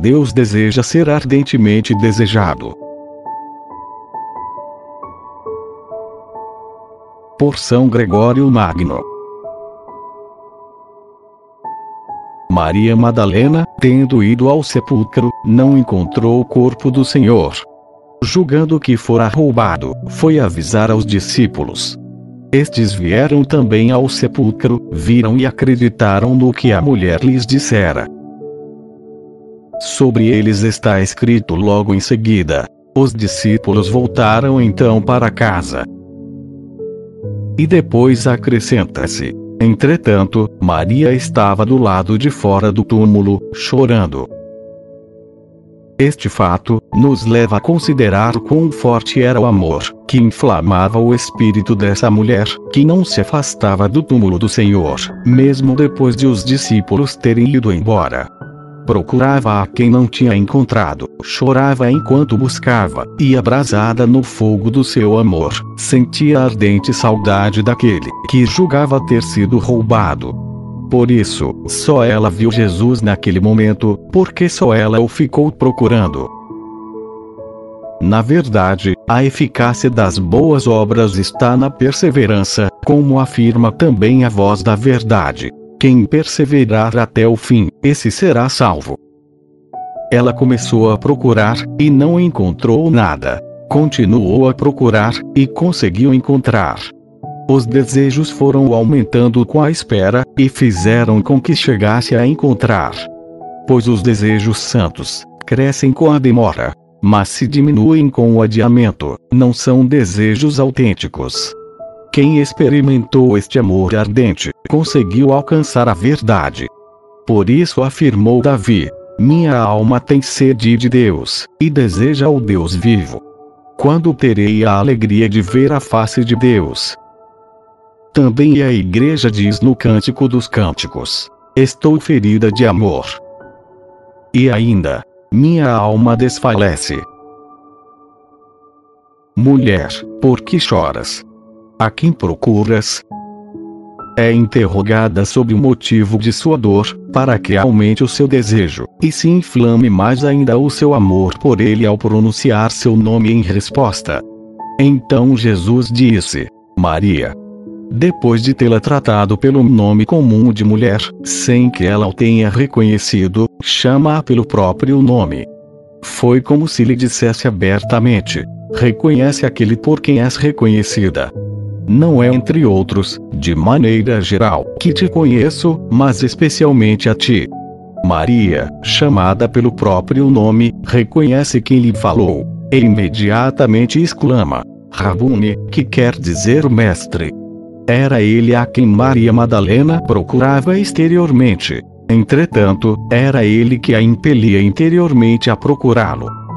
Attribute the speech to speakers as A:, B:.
A: Deus deseja ser ardentemente desejado. Por São Gregório Magno. Maria Madalena, tendo ido ao sepulcro, não encontrou o corpo do Senhor. Julgando que fora roubado, foi avisar aos discípulos. Estes vieram também ao sepulcro, viram e acreditaram no que a mulher lhes dissera. Sobre eles está escrito logo em seguida: Os discípulos voltaram então para casa. E depois acrescenta-se: Entretanto, Maria estava do lado de fora do túmulo, chorando. Este fato nos leva a considerar quão forte era o amor que inflamava o espírito dessa mulher, que não se afastava do túmulo do Senhor, mesmo depois de os discípulos terem ido embora procurava a quem não tinha encontrado, chorava enquanto buscava, e abrasada no fogo do seu amor, sentia ardente saudade daquele que julgava ter sido roubado. Por isso, só ela viu Jesus naquele momento, porque só ela o ficou procurando. Na verdade, a eficácia das boas obras está na perseverança, como afirma também a voz da verdade. Quem perseverar até o fim, esse será salvo. Ela começou a procurar, e não encontrou nada. Continuou a procurar, e conseguiu encontrar. Os desejos foram aumentando com a espera, e fizeram com que chegasse a encontrar. Pois os desejos santos crescem com a demora, mas se diminuem com o adiamento, não são desejos autênticos. Quem experimentou este amor ardente, conseguiu alcançar a verdade. Por isso afirmou Davi: Minha alma tem sede de Deus, e deseja o Deus vivo. Quando terei a alegria de ver a face de Deus? Também a igreja diz no Cântico dos Cânticos: Estou ferida de amor. E ainda, minha alma desfalece. Mulher, por que choras? A quem procuras? É interrogada sobre o motivo de sua dor, para que aumente o seu desejo, e se inflame mais ainda o seu amor por ele ao pronunciar seu nome em resposta. Então Jesus disse: Maria. Depois de tê-la tratado pelo nome comum de mulher, sem que ela o tenha reconhecido, chama-a pelo próprio nome. Foi como se lhe dissesse abertamente: Reconhece aquele por quem és reconhecida não é entre outros, de maneira geral, que te conheço, mas especialmente a ti. Maria, chamada pelo próprio nome, reconhece quem lhe falou, e imediatamente exclama: Rabuni, que quer dizer mestre. Era ele a quem Maria Madalena procurava exteriormente. Entretanto, era ele que a impelia interiormente a procurá-lo.